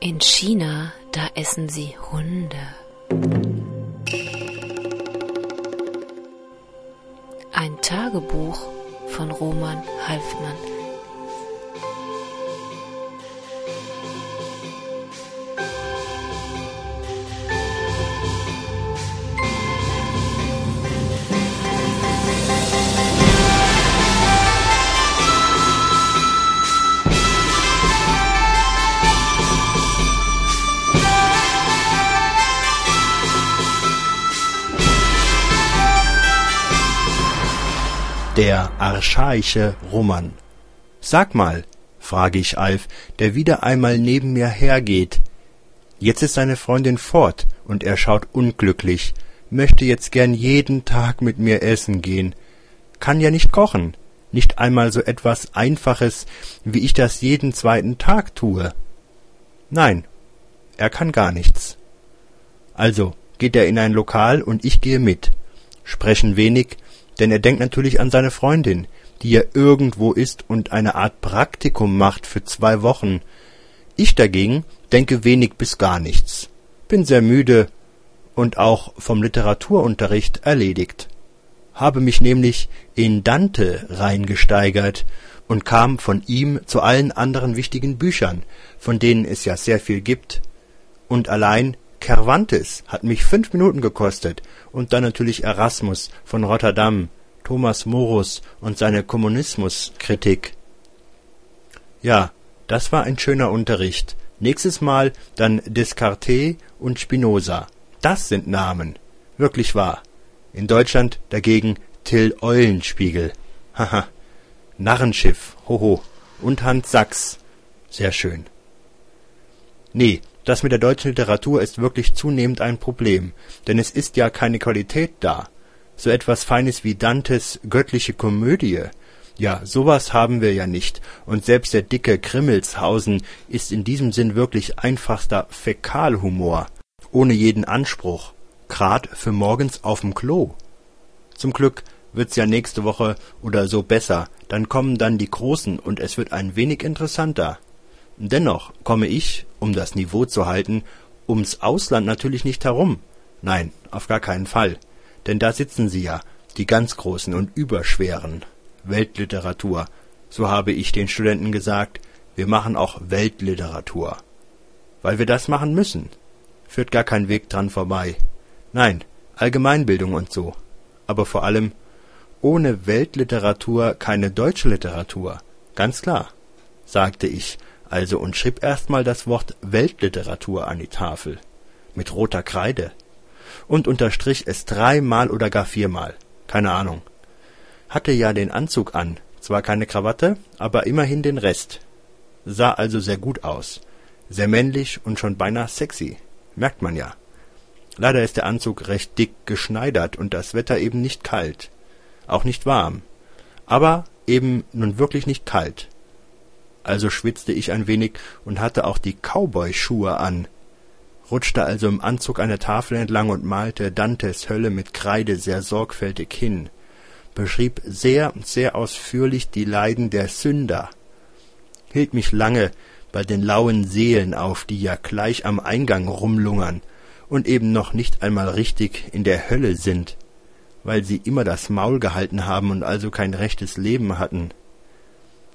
In China, da essen sie Hunde. Ein Tagebuch von Roman Halfmann. Der archaische Roman. Sag mal, frage ich Alf, der wieder einmal neben mir hergeht. Jetzt ist seine Freundin fort und er schaut unglücklich, möchte jetzt gern jeden Tag mit mir essen gehen. Kann ja nicht kochen, nicht einmal so etwas Einfaches, wie ich das jeden zweiten Tag tue. Nein, er kann gar nichts. Also geht er in ein Lokal und ich gehe mit, sprechen wenig, denn er denkt natürlich an seine Freundin, die ja irgendwo ist und eine Art Praktikum macht für zwei Wochen. Ich dagegen denke wenig bis gar nichts, bin sehr müde und auch vom Literaturunterricht erledigt, habe mich nämlich in Dante reingesteigert und kam von ihm zu allen anderen wichtigen Büchern, von denen es ja sehr viel gibt, und allein Cervantes hat mich fünf Minuten gekostet und dann natürlich Erasmus von Rotterdam, Thomas Morus und seine Kommunismuskritik. Ja, das war ein schöner Unterricht. Nächstes Mal dann Descartes und Spinoza. Das sind Namen. Wirklich wahr. In Deutschland dagegen Till Eulenspiegel. Haha. Narrenschiff. Hoho. Und Hans Sachs. Sehr schön. Nee, das mit der deutschen Literatur ist wirklich zunehmend ein Problem, denn es ist ja keine Qualität da. So etwas Feines wie Dantes Göttliche Komödie. Ja, sowas haben wir ja nicht, und selbst der dicke Grimmelshausen ist in diesem Sinn wirklich einfachster Fäkalhumor, ohne jeden Anspruch, grad für morgens auf'm Klo. Zum Glück wird's ja nächste Woche oder so besser, dann kommen dann die Großen und es wird ein wenig interessanter. Dennoch komme ich, um das Niveau zu halten, ums Ausland natürlich nicht herum. Nein, auf gar keinen Fall. Denn da sitzen sie ja, die ganz großen und überschweren. Weltliteratur. So habe ich den Studenten gesagt, wir machen auch Weltliteratur. Weil wir das machen müssen. Führt gar kein Weg dran vorbei. Nein, Allgemeinbildung und so. Aber vor allem, ohne Weltliteratur keine deutsche Literatur. Ganz klar, sagte ich also und schrieb erstmal das Wort Weltliteratur an die Tafel. Mit roter Kreide. Und unterstrich es dreimal oder gar viermal. Keine Ahnung. Hatte ja den Anzug an, zwar keine Krawatte, aber immerhin den Rest. Sah also sehr gut aus. Sehr männlich und schon beinahe sexy. Merkt man ja. Leider ist der Anzug recht dick geschneidert und das Wetter eben nicht kalt. Auch nicht warm. Aber eben nun wirklich nicht kalt also schwitzte ich ein wenig und hatte auch die Cowboyschuhe an, rutschte also im Anzug eine Tafel entlang und malte Dantes Hölle mit Kreide sehr sorgfältig hin, beschrieb sehr, sehr ausführlich die Leiden der Sünder, hielt mich lange bei den lauen Seelen auf, die ja gleich am Eingang rumlungern und eben noch nicht einmal richtig in der Hölle sind, weil sie immer das Maul gehalten haben und also kein rechtes Leben hatten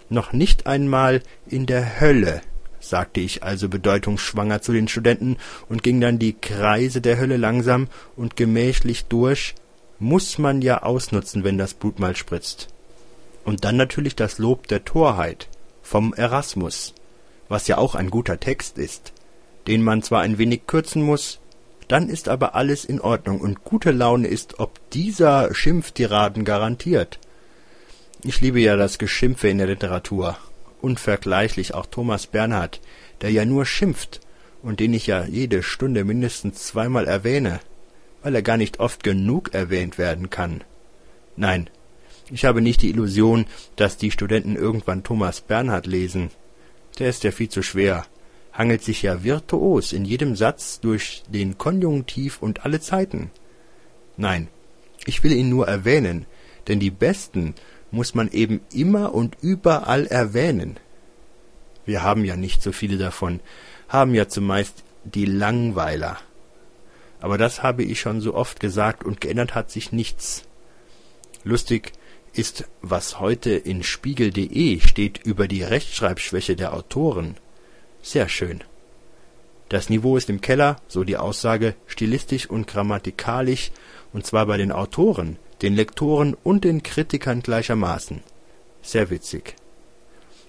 noch nicht einmal in der Hölle, sagte ich also bedeutungsschwanger zu den Studenten und ging dann die Kreise der Hölle langsam und gemächlich durch, muss man ja ausnutzen, wenn das Blut mal spritzt. Und dann natürlich das Lob der Torheit vom Erasmus, was ja auch ein guter Text ist, den man zwar ein wenig kürzen muss, dann ist aber alles in Ordnung und gute Laune ist ob dieser Schimpftiraden garantiert. Ich liebe ja das Geschimpfe in der Literatur. Unvergleichlich auch Thomas Bernhard, der ja nur schimpft und den ich ja jede Stunde mindestens zweimal erwähne, weil er gar nicht oft genug erwähnt werden kann. Nein, ich habe nicht die Illusion, dass die Studenten irgendwann Thomas Bernhard lesen. Der ist ja viel zu schwer, hangelt sich ja virtuos in jedem Satz durch den Konjunktiv und alle Zeiten. Nein, ich will ihn nur erwähnen, denn die besten muss man eben immer und überall erwähnen. Wir haben ja nicht so viele davon, haben ja zumeist die Langweiler. Aber das habe ich schon so oft gesagt und geändert hat sich nichts. Lustig ist, was heute in spiegel.de steht über die Rechtschreibschwäche der Autoren. Sehr schön. Das Niveau ist im Keller, so die Aussage, stilistisch und grammatikalisch, und zwar bei den Autoren, den Lektoren und den Kritikern gleichermaßen. Sehr witzig.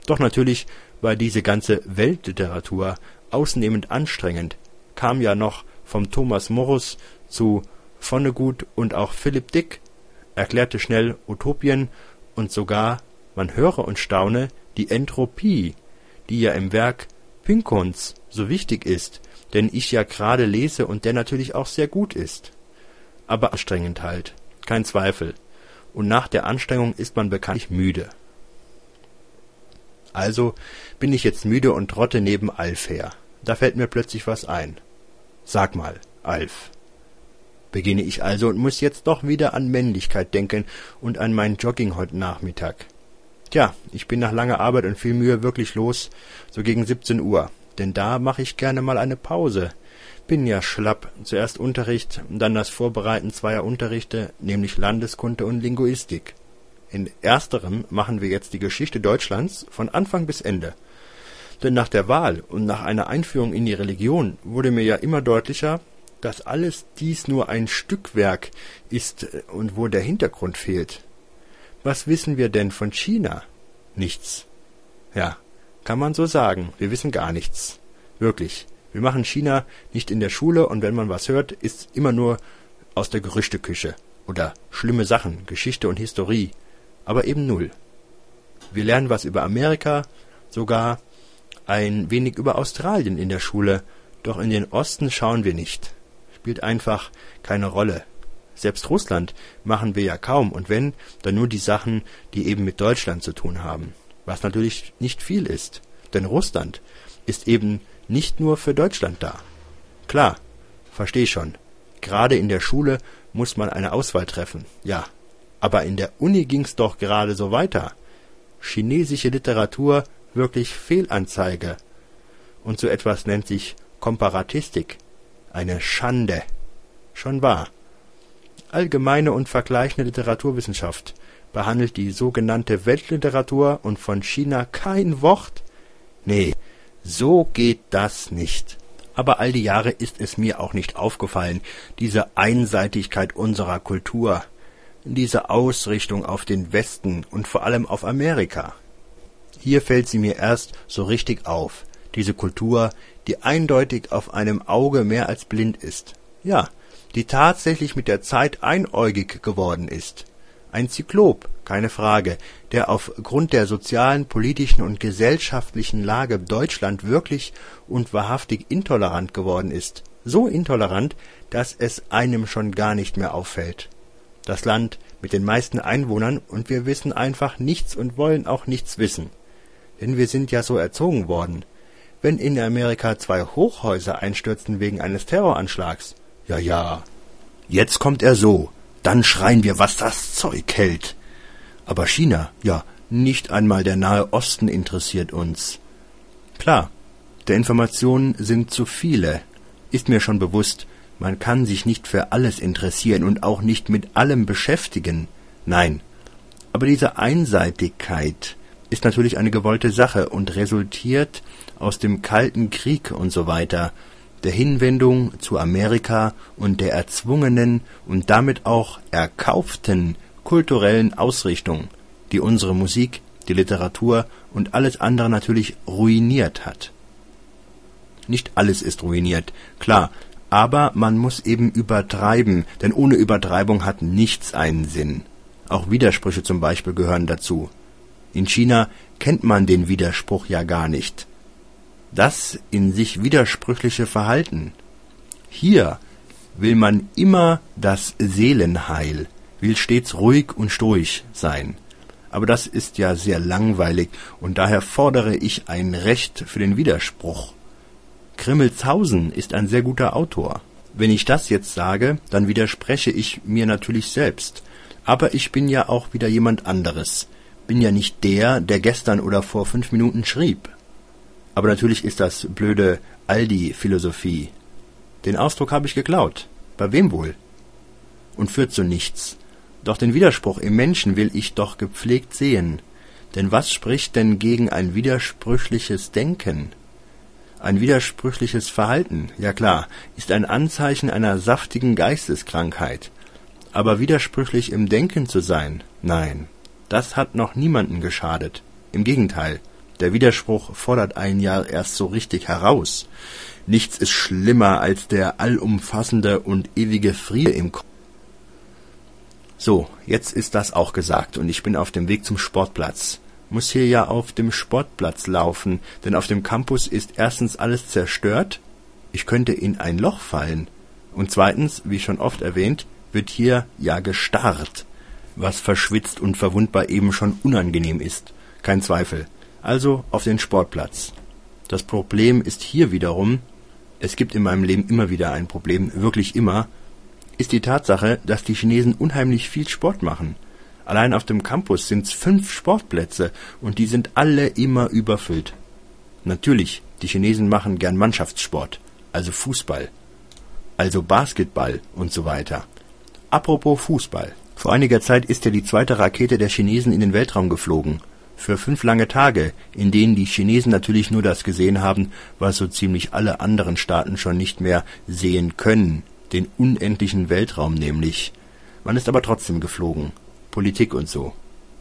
Doch natürlich war diese ganze Weltliteratur ausnehmend anstrengend, kam ja noch vom Thomas Morus zu Vonnegut und auch Philipp Dick, erklärte schnell Utopien und sogar, man höre und staune, die Entropie, die ja im Werk Pinkons so wichtig ist, den ich ja gerade lese und der natürlich auch sehr gut ist. Aber anstrengend halt, kein Zweifel. Und nach der Anstrengung ist man bekanntlich müde. Also bin ich jetzt müde und trotte neben Alf her. Da fällt mir plötzlich was ein. Sag mal, Alf. Beginne ich also und muss jetzt doch wieder an Männlichkeit denken und an mein Jogging heute Nachmittag. Tja, ich bin nach langer Arbeit und viel Mühe wirklich los, so gegen 17 Uhr, denn da mache ich gerne mal eine Pause. Bin ja schlapp. Zuerst Unterricht, dann das Vorbereiten zweier Unterrichte, nämlich Landeskunde und Linguistik. In ersterem machen wir jetzt die Geschichte Deutschlands von Anfang bis Ende. Denn nach der Wahl und nach einer Einführung in die Religion wurde mir ja immer deutlicher, dass alles dies nur ein Stückwerk ist und wo der Hintergrund fehlt. Was wissen wir denn von China? Nichts. Ja, kann man so sagen. Wir wissen gar nichts. Wirklich. Wir machen China nicht in der Schule und wenn man was hört, ist immer nur aus der Gerüchteküche oder schlimme Sachen, Geschichte und Historie, aber eben null. Wir lernen was über Amerika, sogar ein wenig über Australien in der Schule, doch in den Osten schauen wir nicht. Spielt einfach keine Rolle. Selbst Russland machen wir ja kaum, und wenn, dann nur die Sachen, die eben mit Deutschland zu tun haben. Was natürlich nicht viel ist, denn Russland ist eben nicht nur für Deutschland da. Klar, versteh schon. Gerade in der Schule muss man eine Auswahl treffen, ja. Aber in der Uni ging's doch gerade so weiter. Chinesische Literatur wirklich Fehlanzeige. Und so etwas nennt sich Komparatistik. Eine Schande. Schon wahr. Allgemeine und vergleichende Literaturwissenschaft behandelt die sogenannte Weltliteratur und von China kein Wort? Nee, so geht das nicht. Aber all die Jahre ist es mir auch nicht aufgefallen, diese Einseitigkeit unserer Kultur, diese Ausrichtung auf den Westen und vor allem auf Amerika. Hier fällt sie mir erst so richtig auf, diese Kultur, die eindeutig auf einem Auge mehr als blind ist. Ja, die tatsächlich mit der Zeit einäugig geworden ist. Ein Zyklop, keine Frage, der aufgrund der sozialen, politischen und gesellschaftlichen Lage Deutschland wirklich und wahrhaftig intolerant geworden ist. So intolerant, dass es einem schon gar nicht mehr auffällt. Das Land mit den meisten Einwohnern und wir wissen einfach nichts und wollen auch nichts wissen. Denn wir sind ja so erzogen worden. Wenn in Amerika zwei Hochhäuser einstürzen wegen eines Terroranschlags, ja, ja. Jetzt kommt er so. Dann schreien wir, was das Zeug hält. Aber China, ja, nicht einmal der Nahe Osten interessiert uns. Klar, der Informationen sind zu viele. Ist mir schon bewusst, man kann sich nicht für alles interessieren und auch nicht mit allem beschäftigen. Nein. Aber diese Einseitigkeit ist natürlich eine gewollte Sache und resultiert aus dem Kalten Krieg und so weiter, der Hinwendung zu Amerika und der erzwungenen und damit auch erkauften kulturellen Ausrichtung, die unsere Musik, die Literatur und alles andere natürlich ruiniert hat. Nicht alles ist ruiniert, klar, aber man muss eben übertreiben, denn ohne Übertreibung hat nichts einen Sinn. Auch Widersprüche zum Beispiel gehören dazu. In China kennt man den Widerspruch ja gar nicht das in sich widersprüchliche Verhalten. Hier will man immer das Seelenheil, will stets ruhig und stoisch sein. Aber das ist ja sehr langweilig und daher fordere ich ein Recht für den Widerspruch. Grimmelshausen ist ein sehr guter Autor. Wenn ich das jetzt sage, dann widerspreche ich mir natürlich selbst. Aber ich bin ja auch wieder jemand anderes. bin ja nicht der, der gestern oder vor fünf Minuten schrieb. Aber natürlich ist das blöde Aldi-Philosophie. Den Ausdruck habe ich geklaut. Bei wem wohl? Und führt zu nichts. Doch den Widerspruch im Menschen will ich doch gepflegt sehen. Denn was spricht denn gegen ein widersprüchliches Denken? Ein widersprüchliches Verhalten, ja klar, ist ein Anzeichen einer saftigen Geisteskrankheit. Aber widersprüchlich im Denken zu sein, nein, das hat noch niemanden geschadet. Im Gegenteil, der Widerspruch fordert einen ja erst so richtig heraus. Nichts ist schlimmer als der allumfassende und ewige Friede im Kopf. So, jetzt ist das auch gesagt und ich bin auf dem Weg zum Sportplatz muss hier ja auf dem Sportplatz laufen, denn auf dem Campus ist erstens alles zerstört, ich könnte in ein Loch fallen, und zweitens, wie schon oft erwähnt, wird hier ja gestarrt, was verschwitzt und verwundbar eben schon unangenehm ist, kein Zweifel. Also auf den Sportplatz. Das Problem ist hier wiederum, es gibt in meinem Leben immer wieder ein Problem, wirklich immer, ist die Tatsache, dass die Chinesen unheimlich viel Sport machen. Allein auf dem Campus sind's fünf Sportplätze und die sind alle immer überfüllt. Natürlich, die Chinesen machen gern Mannschaftssport, also Fußball, also Basketball und so weiter. Apropos Fußball. Vor einiger Zeit ist ja die zweite Rakete der Chinesen in den Weltraum geflogen. Für fünf lange Tage, in denen die Chinesen natürlich nur das gesehen haben, was so ziemlich alle anderen Staaten schon nicht mehr sehen können, den unendlichen Weltraum nämlich. Man ist aber trotzdem geflogen. Politik und so.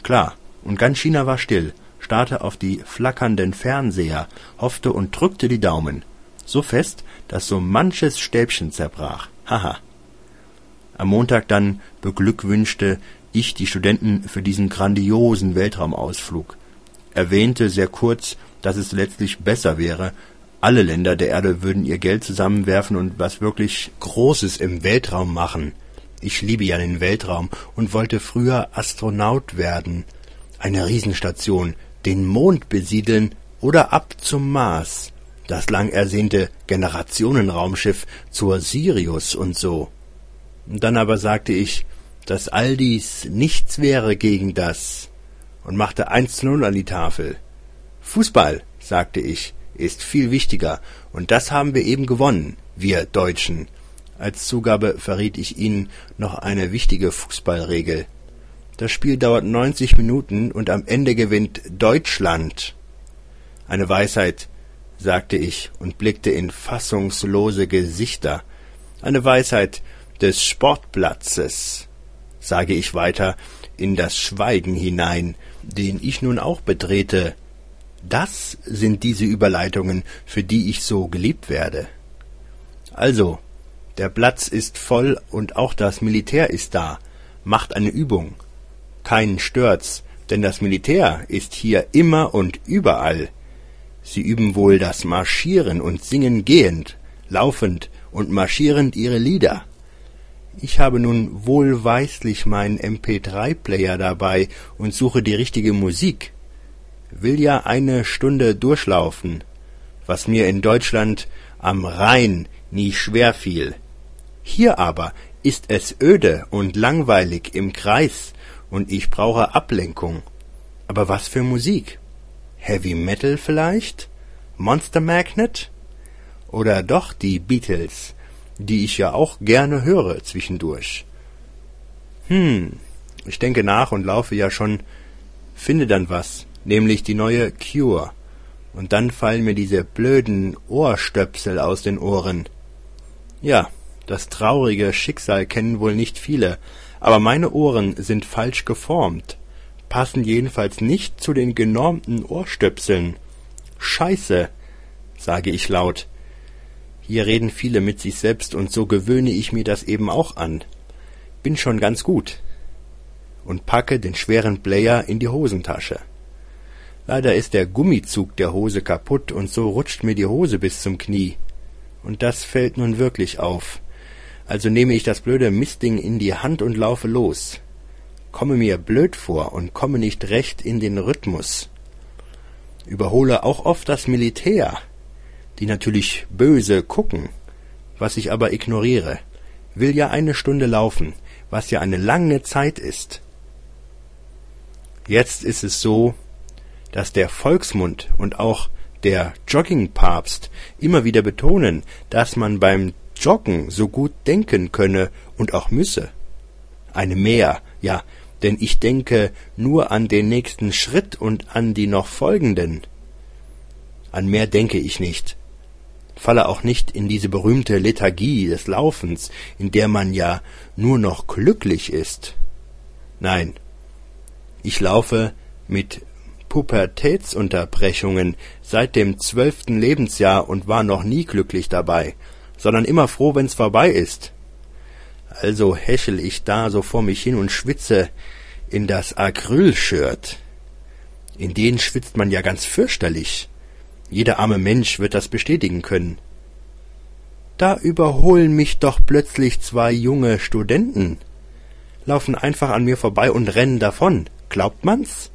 Klar, und ganz China war still, starrte auf die flackernden Fernseher, hoffte und drückte die Daumen. So fest, dass so manches Stäbchen zerbrach. Haha. Am Montag dann beglückwünschte ich die Studenten für diesen grandiosen Weltraumausflug. Erwähnte sehr kurz, dass es letztlich besser wäre, alle Länder der Erde würden ihr Geld zusammenwerfen und was wirklich Großes im Weltraum machen. Ich liebe ja den Weltraum und wollte früher Astronaut werden. Eine Riesenstation, den Mond besiedeln oder ab zum Mars. Das lang ersehnte Generationenraumschiff zur Sirius und so. Dann aber sagte ich, dass all dies nichts wäre gegen das und machte eins zu null an die Tafel. Fußball, sagte ich, ist viel wichtiger und das haben wir eben gewonnen, wir Deutschen. Als Zugabe verriet ich Ihnen noch eine wichtige Fußballregel. Das Spiel dauert 90 Minuten und am Ende gewinnt Deutschland. Eine Weisheit, sagte ich und blickte in fassungslose Gesichter. Eine Weisheit des Sportplatzes, sage ich weiter in das Schweigen hinein, den ich nun auch betrete. Das sind diese Überleitungen, für die ich so geliebt werde. Also, der Platz ist voll und auch das Militär ist da. Macht eine Übung. Keinen stört's, denn das Militär ist hier immer und überall. Sie üben wohl das Marschieren und singen gehend, laufend und marschierend ihre Lieder. Ich habe nun wohlweislich meinen MP3-Player dabei und suche die richtige Musik. Will ja eine Stunde durchlaufen, was mir in Deutschland am Rhein nie schwer fiel. Hier aber ist es öde und langweilig im Kreis, und ich brauche Ablenkung. Aber was für Musik? Heavy Metal vielleicht? Monster Magnet? Oder doch die Beatles, die ich ja auch gerne höre zwischendurch. Hm, ich denke nach und laufe ja schon, finde dann was, nämlich die neue Cure. Und dann fallen mir diese blöden Ohrstöpsel aus den Ohren. Ja, das traurige Schicksal kennen wohl nicht viele, aber meine Ohren sind falsch geformt, passen jedenfalls nicht zu den genormten Ohrstöpseln. Scheiße, sage ich laut. Hier reden viele mit sich selbst und so gewöhne ich mir das eben auch an. Bin schon ganz gut. Und packe den schweren Player in die Hosentasche. Leider ist der Gummizug der Hose kaputt und so rutscht mir die Hose bis zum Knie. Und das fällt nun wirklich auf. Also nehme ich das blöde Mistding in die Hand und laufe los. Komme mir blöd vor und komme nicht recht in den Rhythmus. Überhole auch oft das Militär, die natürlich böse gucken, was ich aber ignoriere. Will ja eine Stunde laufen, was ja eine lange Zeit ist. Jetzt ist es so, dass der Volksmund und auch der Joggingpapst immer wieder betonen, dass man beim Joggen so gut denken könne und auch müsse. Eine mehr, ja, denn ich denke nur an den nächsten Schritt und an die noch folgenden. An mehr denke ich nicht. Falle auch nicht in diese berühmte Lethargie des Laufens, in der man ja nur noch glücklich ist. Nein, ich laufe mit Pubertätsunterbrechungen seit dem zwölften Lebensjahr und war noch nie glücklich dabei, sondern immer froh, wenn's vorbei ist. Also häschel ich da so vor mich hin und schwitze in das Acrylshirt. In denen schwitzt man ja ganz fürchterlich. Jeder arme Mensch wird das bestätigen können. Da überholen mich doch plötzlich zwei junge Studenten, laufen einfach an mir vorbei und rennen davon. Glaubt man's?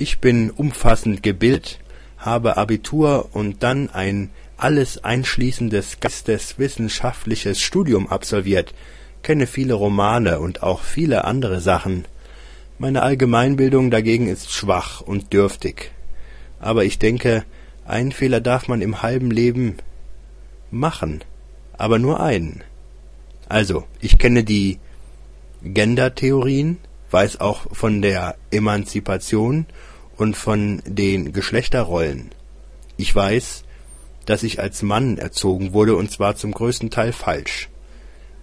Ich bin umfassend gebildet, habe Abitur und dann ein alles einschließendes geisteswissenschaftliches Studium absolviert, kenne viele Romane und auch viele andere Sachen. Meine Allgemeinbildung dagegen ist schwach und dürftig. Aber ich denke, einen Fehler darf man im halben Leben machen, aber nur einen. Also, ich kenne die Gender-Theorien, weiß auch von der Emanzipation und von den Geschlechterrollen. Ich weiß, dass ich als Mann erzogen wurde und zwar zum größten Teil falsch.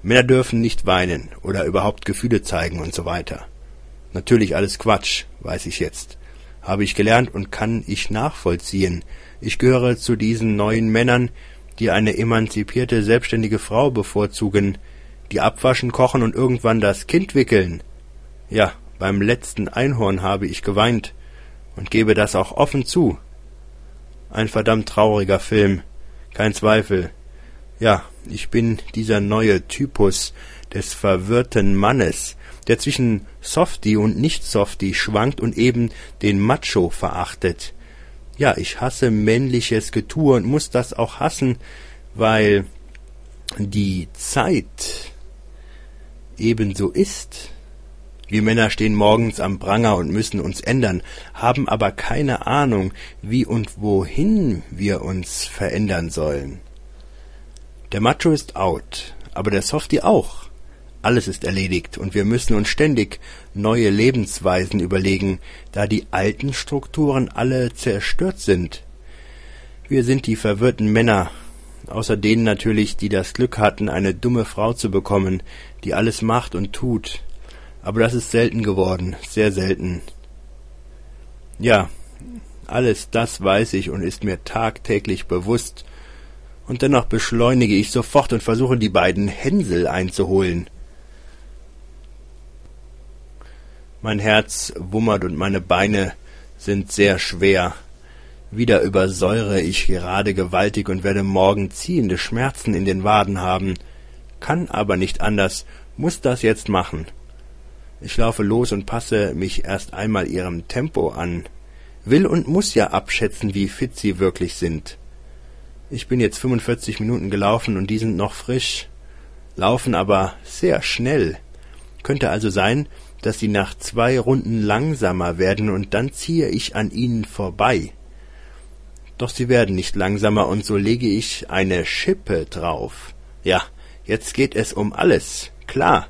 Männer dürfen nicht weinen oder überhaupt Gefühle zeigen und so weiter. Natürlich alles Quatsch, weiß ich jetzt. Habe ich gelernt und kann ich nachvollziehen. Ich gehöre zu diesen neuen Männern, die eine emanzipierte, selbstständige Frau bevorzugen, die abwaschen, kochen und irgendwann das Kind wickeln. Ja, beim letzten Einhorn habe ich geweint und gebe das auch offen zu. Ein verdammt trauriger Film, kein Zweifel. Ja, ich bin dieser neue Typus des verwirrten Mannes, der zwischen Softie und Nicht-Softie schwankt und eben den Macho verachtet. Ja, ich hasse männliches Getue und muss das auch hassen, weil die Zeit ebenso ist. Wir Männer stehen morgens am Pranger und müssen uns ändern, haben aber keine Ahnung, wie und wohin wir uns verändern sollen. Der Macho ist out, aber der Softie auch. Alles ist erledigt und wir müssen uns ständig neue Lebensweisen überlegen, da die alten Strukturen alle zerstört sind. Wir sind die verwirrten Männer, außer denen natürlich, die das Glück hatten, eine dumme Frau zu bekommen, die alles macht und tut, aber das ist selten geworden, sehr selten. Ja, alles das weiß ich und ist mir tagtäglich bewusst, und dennoch beschleunige ich sofort und versuche die beiden Hänsel einzuholen. Mein Herz wummert und meine Beine sind sehr schwer. Wieder übersäure ich gerade gewaltig und werde morgen ziehende Schmerzen in den Waden haben, kann aber nicht anders, muss das jetzt machen. Ich laufe los und passe mich erst einmal ihrem Tempo an, will und muss ja abschätzen, wie fit sie wirklich sind. Ich bin jetzt 45 Minuten gelaufen und die sind noch frisch, laufen aber sehr schnell. Könnte also sein, dass sie nach zwei Runden langsamer werden und dann ziehe ich an ihnen vorbei. Doch sie werden nicht langsamer und so lege ich eine Schippe drauf. Ja, jetzt geht es um alles, klar.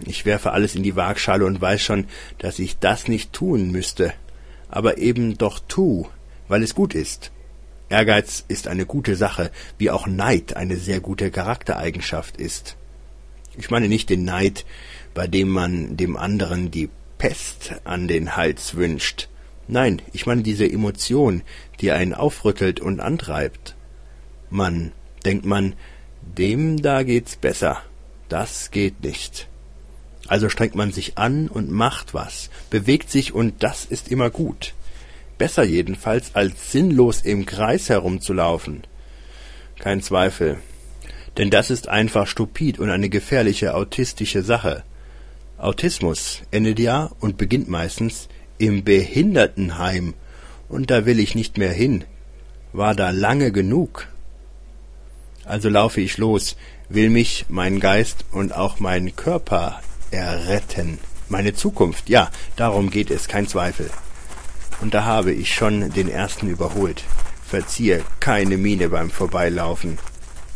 Ich werfe alles in die Waagschale und weiß schon, dass ich das nicht tun müsste, aber eben doch tu, weil es gut ist. Ehrgeiz ist eine gute Sache, wie auch Neid eine sehr gute Charaktereigenschaft ist. Ich meine nicht den Neid, bei dem man dem anderen die Pest an den Hals wünscht. Nein, ich meine diese Emotion, die einen aufrüttelt und antreibt. Man, denkt man, dem da geht's besser. Das geht nicht. Also strengt man sich an und macht was, bewegt sich und das ist immer gut. Besser jedenfalls, als sinnlos im Kreis herumzulaufen. Kein Zweifel. Denn das ist einfach stupid und eine gefährliche autistische Sache. Autismus endet ja und beginnt meistens im Behindertenheim. Und da will ich nicht mehr hin. War da lange genug. Also laufe ich los, will mich, meinen Geist und auch meinen Körper erretten. Meine Zukunft, ja, darum geht es, kein Zweifel. Und da habe ich schon den ersten überholt. Verziehe keine Miene beim Vorbeilaufen.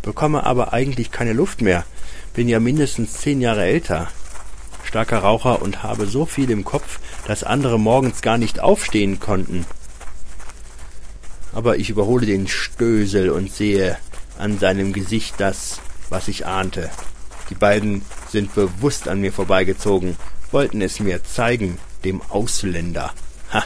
Bekomme aber eigentlich keine Luft mehr. Bin ja mindestens zehn Jahre älter. Starker Raucher und habe so viel im Kopf, dass andere morgens gar nicht aufstehen konnten. Aber ich überhole den Stösel und sehe an seinem Gesicht das, was ich ahnte. Die beiden sind bewusst an mir vorbeigezogen, wollten es mir zeigen, dem Ausländer. Ha!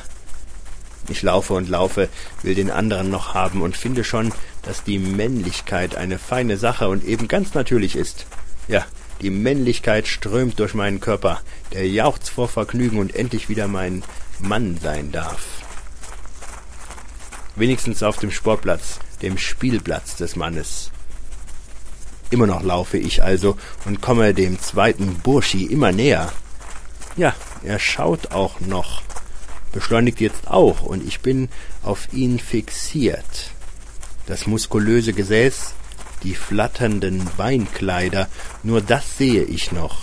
Ich laufe und laufe, will den anderen noch haben und finde schon, dass die Männlichkeit eine feine Sache und eben ganz natürlich ist. Ja, die Männlichkeit strömt durch meinen Körper, der jauchzt vor Vergnügen und endlich wieder mein Mann sein darf. Wenigstens auf dem Sportplatz, dem Spielplatz des Mannes. Immer noch laufe ich also und komme dem zweiten Burschi immer näher. Ja, er schaut auch noch, beschleunigt jetzt auch, und ich bin auf ihn fixiert. Das muskulöse Gesäß, die flatternden Beinkleider, nur das sehe ich noch.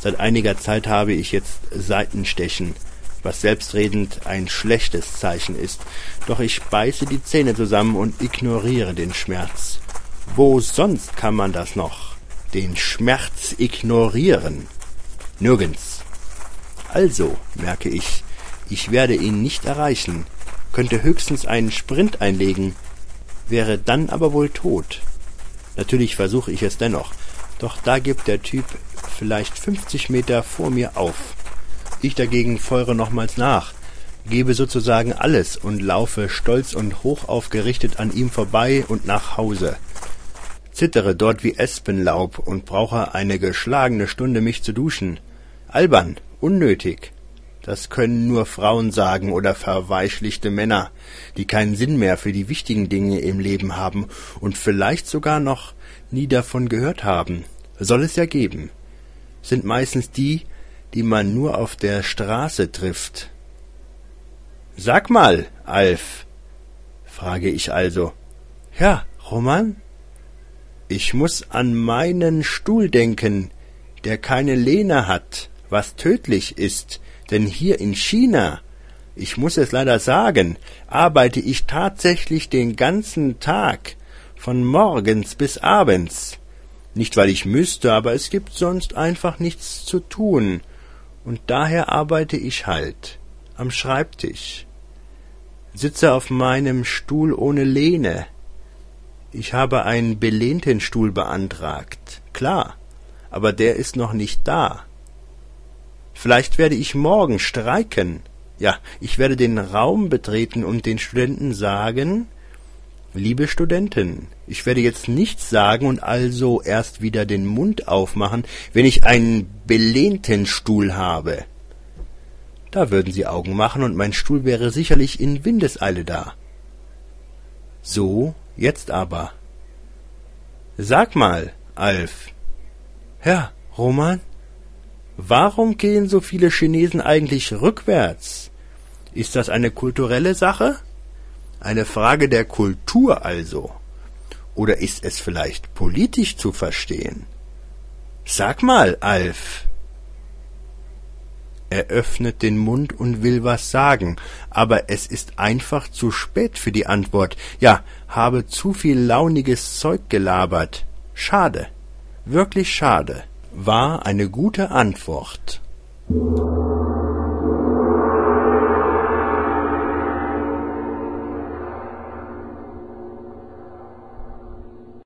Seit einiger Zeit habe ich jetzt Seitenstechen, was selbstredend ein schlechtes Zeichen ist, doch ich beiße die Zähne zusammen und ignoriere den Schmerz. Wo sonst kann man das noch? Den Schmerz ignorieren? Nirgends. Also, merke ich, ich werde ihn nicht erreichen, könnte höchstens einen Sprint einlegen, wäre dann aber wohl tot. Natürlich versuche ich es dennoch, doch da gibt der Typ vielleicht fünfzig Meter vor mir auf. Ich dagegen feure nochmals nach, gebe sozusagen alles und laufe stolz und hoch aufgerichtet an ihm vorbei und nach Hause zittere dort wie Espenlaub und brauche eine geschlagene Stunde, mich zu duschen. Albern, unnötig. Das können nur Frauen sagen oder verweichlichte Männer, die keinen Sinn mehr für die wichtigen Dinge im Leben haben und vielleicht sogar noch nie davon gehört haben. Soll es ja geben. Sind meistens die, die man nur auf der Straße trifft. Sag mal, Alf, frage ich also. Ja, Roman? Ich muss an meinen Stuhl denken, der keine Lehne hat, was tödlich ist, denn hier in China, ich muss es leider sagen, arbeite ich tatsächlich den ganzen Tag, von morgens bis abends. Nicht weil ich müsste, aber es gibt sonst einfach nichts zu tun, und daher arbeite ich halt am Schreibtisch, sitze auf meinem Stuhl ohne Lehne, ich habe einen belehnten Stuhl beantragt. Klar, aber der ist noch nicht da. Vielleicht werde ich morgen streiken. Ja, ich werde den Raum betreten und den Studenten sagen, liebe Studenten, ich werde jetzt nichts sagen und also erst wieder den Mund aufmachen, wenn ich einen belehnten Stuhl habe. Da würden sie Augen machen und mein Stuhl wäre sicherlich in Windeseile da. So Jetzt aber. Sag mal, Alf. Ja, Roman? Warum gehen so viele Chinesen eigentlich rückwärts? Ist das eine kulturelle Sache? Eine Frage der Kultur also? Oder ist es vielleicht politisch zu verstehen? Sag mal, Alf. Er öffnet den Mund und will was sagen, aber es ist einfach zu spät für die Antwort. Ja, habe zu viel launiges Zeug gelabert. Schade, wirklich schade. War eine gute Antwort.